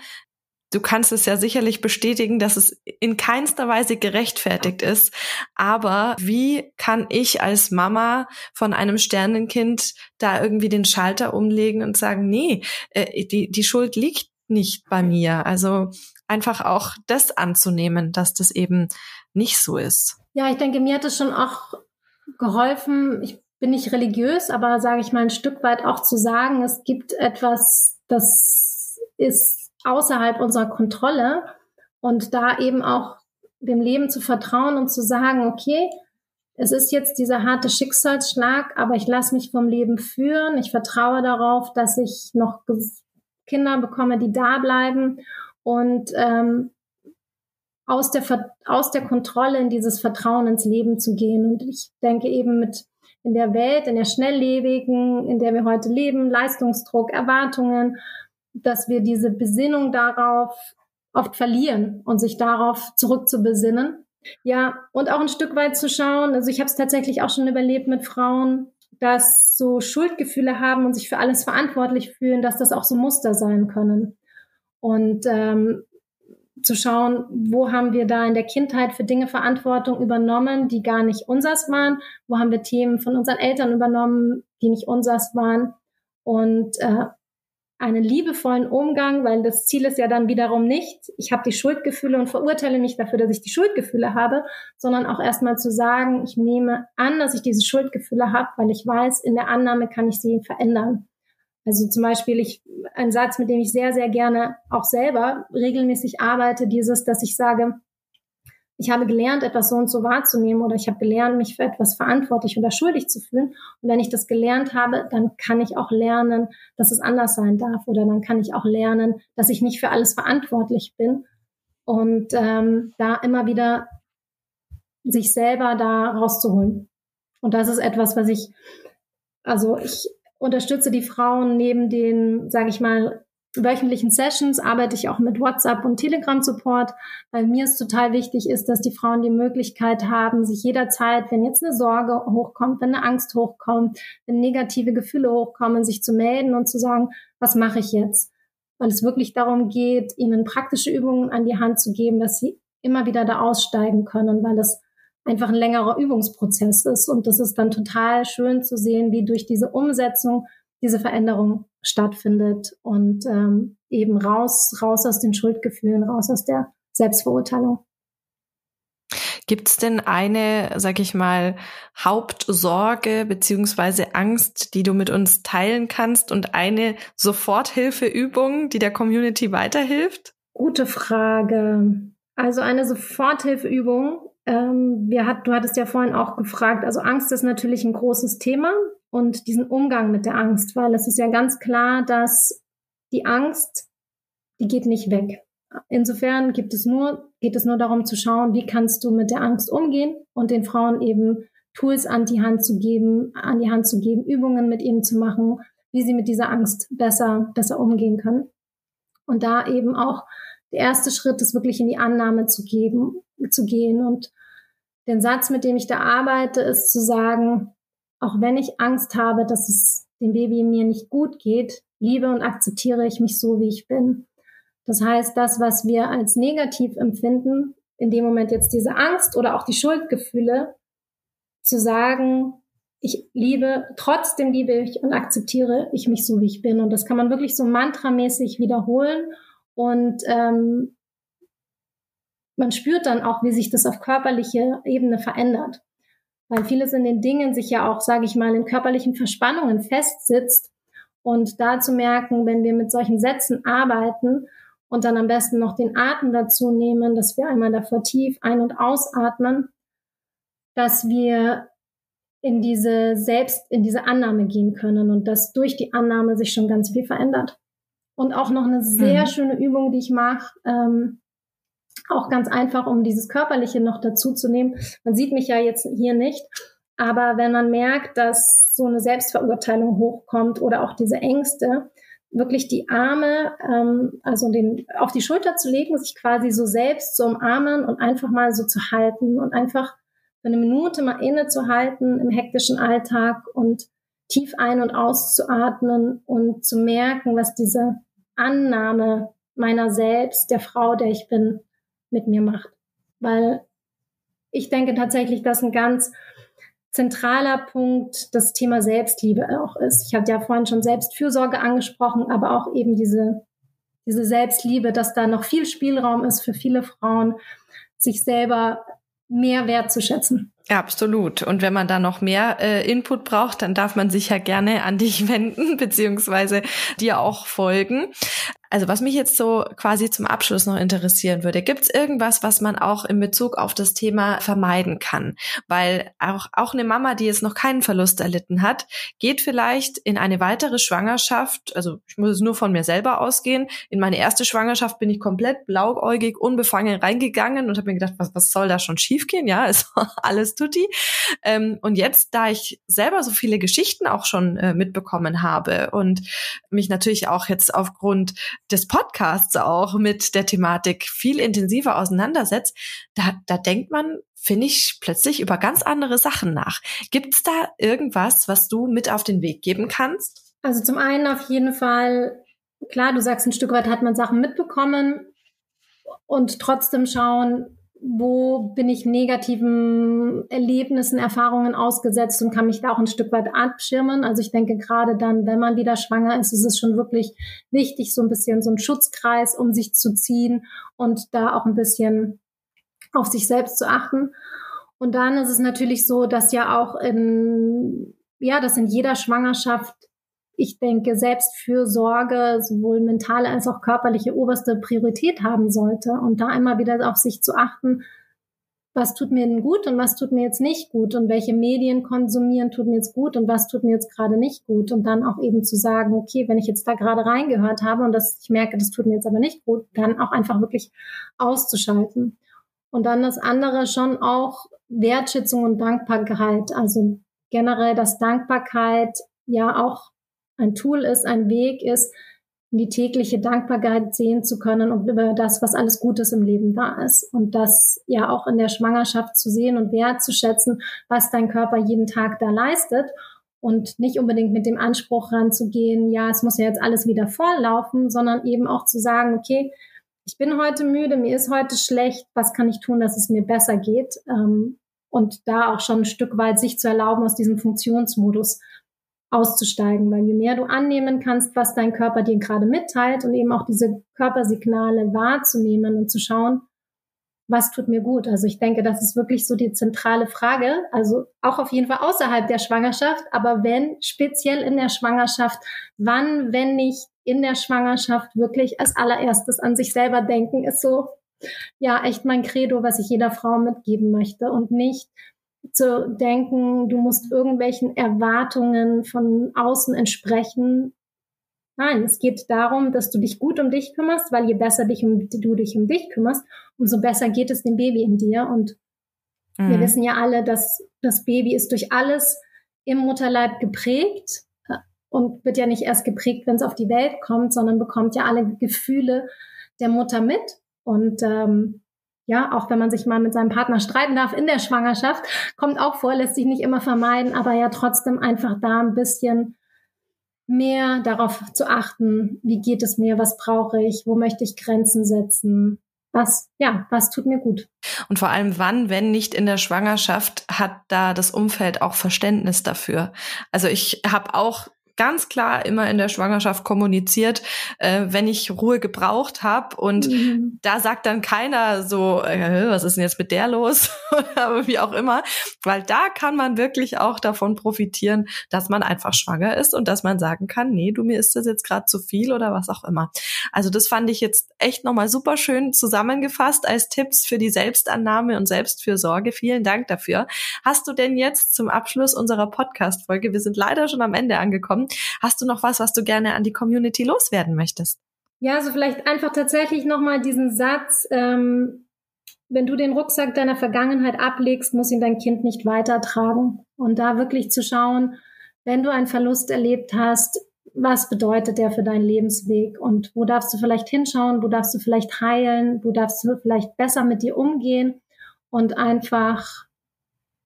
du kannst es ja sicherlich bestätigen, dass es in keinster Weise gerechtfertigt ist. Aber wie kann ich als Mama von einem Sternenkind da irgendwie den Schalter umlegen und sagen, nee, äh, die, die Schuld liegt nicht bei mir. Also einfach auch das anzunehmen, dass das eben nicht so ist. Ja, ich denke, mir hat es schon auch geholfen. Ich bin nicht religiös, aber sage ich mal ein Stück weit auch zu sagen, es gibt etwas, das ist außerhalb unserer Kontrolle und da eben auch dem Leben zu vertrauen und zu sagen, okay, es ist jetzt dieser harte Schicksalsschlag, aber ich lasse mich vom Leben führen. Ich vertraue darauf, dass ich noch Kinder bekomme, die da bleiben und ähm, aus der, aus der Kontrolle in dieses Vertrauen ins Leben zu gehen. Und ich denke eben mit in der Welt, in der schnelllebigen, in der wir heute leben, Leistungsdruck, Erwartungen, dass wir diese Besinnung darauf oft verlieren und sich darauf zurückzubesinnen. Ja, und auch ein Stück weit zu schauen, also ich habe es tatsächlich auch schon überlebt mit Frauen, dass so Schuldgefühle haben und sich für alles verantwortlich fühlen, dass das auch so Muster sein können. Und ähm, zu schauen, wo haben wir da in der Kindheit für Dinge Verantwortung übernommen, die gar nicht unsers waren, wo haben wir Themen von unseren Eltern übernommen, die nicht unsers waren und äh, einen liebevollen Umgang, weil das Ziel ist ja dann wiederum nicht, ich habe die Schuldgefühle und verurteile mich dafür, dass ich die Schuldgefühle habe, sondern auch erstmal zu sagen, ich nehme an, dass ich diese Schuldgefühle habe, weil ich weiß, in der Annahme kann ich sie verändern. Also zum Beispiel ich, ein Satz, mit dem ich sehr, sehr gerne auch selber regelmäßig arbeite, dieses, dass ich sage, ich habe gelernt, etwas so und so wahrzunehmen oder ich habe gelernt, mich für etwas verantwortlich oder schuldig zu fühlen. Und wenn ich das gelernt habe, dann kann ich auch lernen, dass es anders sein darf oder dann kann ich auch lernen, dass ich nicht für alles verantwortlich bin und ähm, da immer wieder sich selber da rauszuholen. Und das ist etwas, was ich, also ich unterstütze die Frauen neben den, sage ich mal, wöchentlichen Sessions arbeite ich auch mit WhatsApp und Telegram Support, weil mir es total wichtig ist, dass die Frauen die Möglichkeit haben, sich jederzeit, wenn jetzt eine Sorge hochkommt, wenn eine Angst hochkommt, wenn negative Gefühle hochkommen, sich zu melden und zu sagen, was mache ich jetzt? Weil es wirklich darum geht, ihnen praktische Übungen an die Hand zu geben, dass sie immer wieder da aussteigen können, weil das einfach ein längerer Übungsprozess ist. Und das ist dann total schön zu sehen, wie durch diese Umsetzung diese Veränderung stattfindet und ähm, eben raus, raus aus den Schuldgefühlen, raus aus der Selbstverurteilung. Gibt es denn eine, sag ich mal, Hauptsorge beziehungsweise Angst, die du mit uns teilen kannst und eine Soforthilfeübung, die der Community weiterhilft? Gute Frage. Also eine Soforthilfeübung. Ähm, wir hat, du hattest ja vorhin auch gefragt. Also Angst ist natürlich ein großes Thema und diesen Umgang mit der Angst, weil es ist ja ganz klar, dass die Angst, die geht nicht weg. Insofern gibt es nur, geht es nur darum zu schauen, wie kannst du mit der Angst umgehen und den Frauen eben Tools an die Hand zu geben, an die Hand zu geben, Übungen mit ihnen zu machen, wie sie mit dieser Angst besser, besser umgehen können. Und da eben auch der erste Schritt ist wirklich in die Annahme zu geben, zu gehen. Und den Satz, mit dem ich da arbeite, ist zu sagen, auch wenn ich Angst habe, dass es dem Baby mir nicht gut geht, liebe und akzeptiere ich mich so, wie ich bin. Das heißt, das, was wir als negativ empfinden, in dem Moment jetzt diese Angst oder auch die Schuldgefühle, zu sagen, ich liebe, trotzdem liebe ich und akzeptiere ich mich so, wie ich bin. Und das kann man wirklich so mantramäßig wiederholen. Und ähm, man spürt dann auch, wie sich das auf körperliche Ebene verändert weil vieles in den Dingen sich ja auch, sage ich mal, in körperlichen Verspannungen festsitzt. Und da zu merken, wenn wir mit solchen Sätzen arbeiten und dann am besten noch den Atem dazu nehmen, dass wir einmal davor tief ein- und ausatmen, dass wir in diese Selbst, in diese Annahme gehen können und dass durch die Annahme sich schon ganz viel verändert. Und auch noch eine sehr mhm. schöne Übung, die ich mache, ähm, auch ganz einfach, um dieses Körperliche noch dazu zu nehmen. Man sieht mich ja jetzt hier nicht, aber wenn man merkt, dass so eine Selbstverurteilung hochkommt oder auch diese Ängste, wirklich die Arme, ähm, also den, auf die Schulter zu legen, sich quasi so selbst zu umarmen und einfach mal so zu halten und einfach eine Minute mal innezuhalten im hektischen Alltag und tief ein- und auszuatmen und zu merken, was diese Annahme meiner selbst, der Frau, der ich bin, mit mir macht. Weil ich denke tatsächlich, dass ein ganz zentraler Punkt das Thema Selbstliebe auch ist. Ich hatte ja vorhin schon Selbstfürsorge angesprochen, aber auch eben diese, diese Selbstliebe, dass da noch viel Spielraum ist für viele Frauen, sich selber mehr wertzuschätzen. Absolut. Und wenn man da noch mehr äh, Input braucht, dann darf man sich ja gerne an dich wenden, beziehungsweise dir auch folgen. Also was mich jetzt so quasi zum Abschluss noch interessieren würde, gibt es irgendwas, was man auch in Bezug auf das Thema vermeiden kann? Weil auch, auch eine Mama, die jetzt noch keinen Verlust erlitten hat, geht vielleicht in eine weitere Schwangerschaft, also ich muss es nur von mir selber ausgehen, in meine erste Schwangerschaft bin ich komplett blauäugig, unbefangen reingegangen und habe mir gedacht, was, was soll da schon schiefgehen? Ja, ist alles tutti. Ähm, und jetzt, da ich selber so viele Geschichten auch schon äh, mitbekommen habe und mich natürlich auch jetzt aufgrund des Podcasts auch mit der Thematik viel intensiver auseinandersetzt, da, da denkt man, finde ich, plötzlich über ganz andere Sachen nach. Gibt es da irgendwas, was du mit auf den Weg geben kannst? Also zum einen auf jeden Fall, klar, du sagst, ein Stück weit hat man Sachen mitbekommen und trotzdem schauen, wo bin ich negativen Erlebnissen, Erfahrungen ausgesetzt und kann mich da auch ein Stück weit abschirmen. Also ich denke, gerade dann, wenn man wieder schwanger ist, ist es schon wirklich wichtig, so ein bisschen so einen Schutzkreis um sich zu ziehen und da auch ein bisschen auf sich selbst zu achten. Und dann ist es natürlich so, dass ja auch in, ja, dass in jeder Schwangerschaft ich denke, Selbstfürsorge, sowohl mentale als auch körperliche oberste Priorität haben sollte. Und da immer wieder auf sich zu achten, was tut mir denn gut und was tut mir jetzt nicht gut und welche Medien konsumieren tut mir jetzt gut und was tut mir jetzt gerade nicht gut und dann auch eben zu sagen, okay, wenn ich jetzt da gerade reingehört habe und das, ich merke, das tut mir jetzt aber nicht gut, dann auch einfach wirklich auszuschalten. Und dann das andere schon auch Wertschätzung und Dankbarkeit, also generell, dass Dankbarkeit ja auch ein Tool ist, ein Weg ist, die tägliche Dankbarkeit sehen zu können und über das, was alles Gutes im Leben da ist. Und das ja auch in der Schwangerschaft zu sehen und wertzuschätzen, was dein Körper jeden Tag da leistet und nicht unbedingt mit dem Anspruch ranzugehen, ja, es muss ja jetzt alles wieder vorlaufen, sondern eben auch zu sagen, okay, ich bin heute müde, mir ist heute schlecht, was kann ich tun, dass es mir besser geht? Ähm, und da auch schon ein Stück weit sich zu erlauben, aus diesem Funktionsmodus auszusteigen, weil je mehr du annehmen kannst, was dein Körper dir gerade mitteilt und eben auch diese Körpersignale wahrzunehmen und zu schauen, was tut mir gut. Also ich denke, das ist wirklich so die zentrale Frage. Also auch auf jeden Fall außerhalb der Schwangerschaft, aber wenn speziell in der Schwangerschaft, wann, wenn nicht in der Schwangerschaft wirklich als allererstes an sich selber denken, ist so, ja, echt mein Credo, was ich jeder Frau mitgeben möchte und nicht, zu denken, du musst irgendwelchen Erwartungen von außen entsprechen. Nein, es geht darum, dass du dich gut um dich kümmerst, weil je besser dich um, du dich um dich kümmerst, umso besser geht es dem Baby in dir. Und mhm. wir wissen ja alle, dass das Baby ist durch alles im Mutterleib geprägt und wird ja nicht erst geprägt, wenn es auf die Welt kommt, sondern bekommt ja alle Gefühle der Mutter mit. Und ähm, ja, auch wenn man sich mal mit seinem Partner streiten darf in der Schwangerschaft, kommt auch vor, lässt sich nicht immer vermeiden, aber ja trotzdem einfach da ein bisschen mehr darauf zu achten, wie geht es mir, was brauche ich, wo möchte ich Grenzen setzen, was, ja, was tut mir gut. Und vor allem wann, wenn nicht in der Schwangerschaft, hat da das Umfeld auch Verständnis dafür. Also ich habe auch ganz klar immer in der Schwangerschaft kommuniziert, äh, wenn ich Ruhe gebraucht habe. Und mhm. da sagt dann keiner so, äh, was ist denn jetzt mit der los? Oder wie auch immer. Weil da kann man wirklich auch davon profitieren, dass man einfach schwanger ist und dass man sagen kann, nee, du mir ist das jetzt gerade zu viel oder was auch immer. Also das fand ich jetzt echt nochmal super schön zusammengefasst als Tipps für die Selbstannahme und Selbstfürsorge. Vielen Dank dafür. Hast du denn jetzt zum Abschluss unserer Podcast-Folge, wir sind leider schon am Ende angekommen, Hast du noch was, was du gerne an die Community loswerden möchtest? Ja, also vielleicht einfach tatsächlich nochmal diesen Satz, ähm, wenn du den Rucksack deiner Vergangenheit ablegst, muss ihn dein Kind nicht weitertragen. Und da wirklich zu schauen, wenn du einen Verlust erlebt hast, was bedeutet der für deinen Lebensweg und wo darfst du vielleicht hinschauen, wo darfst du vielleicht heilen, wo darfst du vielleicht besser mit dir umgehen und einfach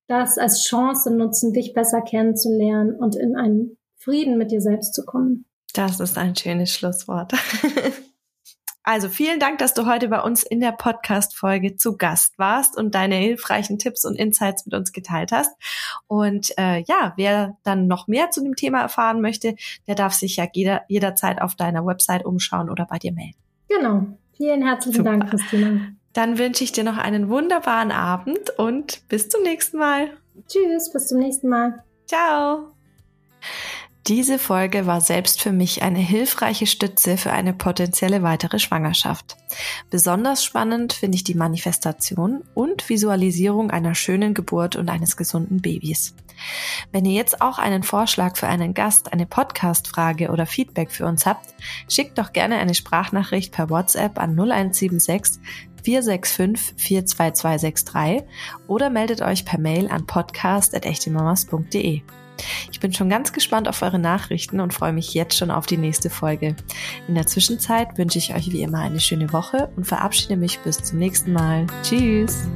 das als Chance nutzen, dich besser kennenzulernen und in einen Frieden mit dir selbst zu kommen. Das ist ein schönes Schlusswort. Also vielen Dank, dass du heute bei uns in der Podcast-Folge zu Gast warst und deine hilfreichen Tipps und Insights mit uns geteilt hast. Und äh, ja, wer dann noch mehr zu dem Thema erfahren möchte, der darf sich ja jeder, jederzeit auf deiner Website umschauen oder bei dir melden. Genau. Vielen herzlichen Super. Dank, Christina. Dann wünsche ich dir noch einen wunderbaren Abend und bis zum nächsten Mal. Tschüss, bis zum nächsten Mal. Ciao. Diese Folge war selbst für mich eine hilfreiche Stütze für eine potenzielle weitere Schwangerschaft. Besonders spannend finde ich die Manifestation und Visualisierung einer schönen Geburt und eines gesunden Babys. Wenn ihr jetzt auch einen Vorschlag für einen Gast, eine Podcast-Frage oder Feedback für uns habt, schickt doch gerne eine Sprachnachricht per WhatsApp an 0176 465 42263 oder meldet euch per Mail an podcast.echtemamas.de. Ich bin schon ganz gespannt auf eure Nachrichten und freue mich jetzt schon auf die nächste Folge. In der Zwischenzeit wünsche ich euch wie immer eine schöne Woche und verabschiede mich bis zum nächsten Mal. Tschüss!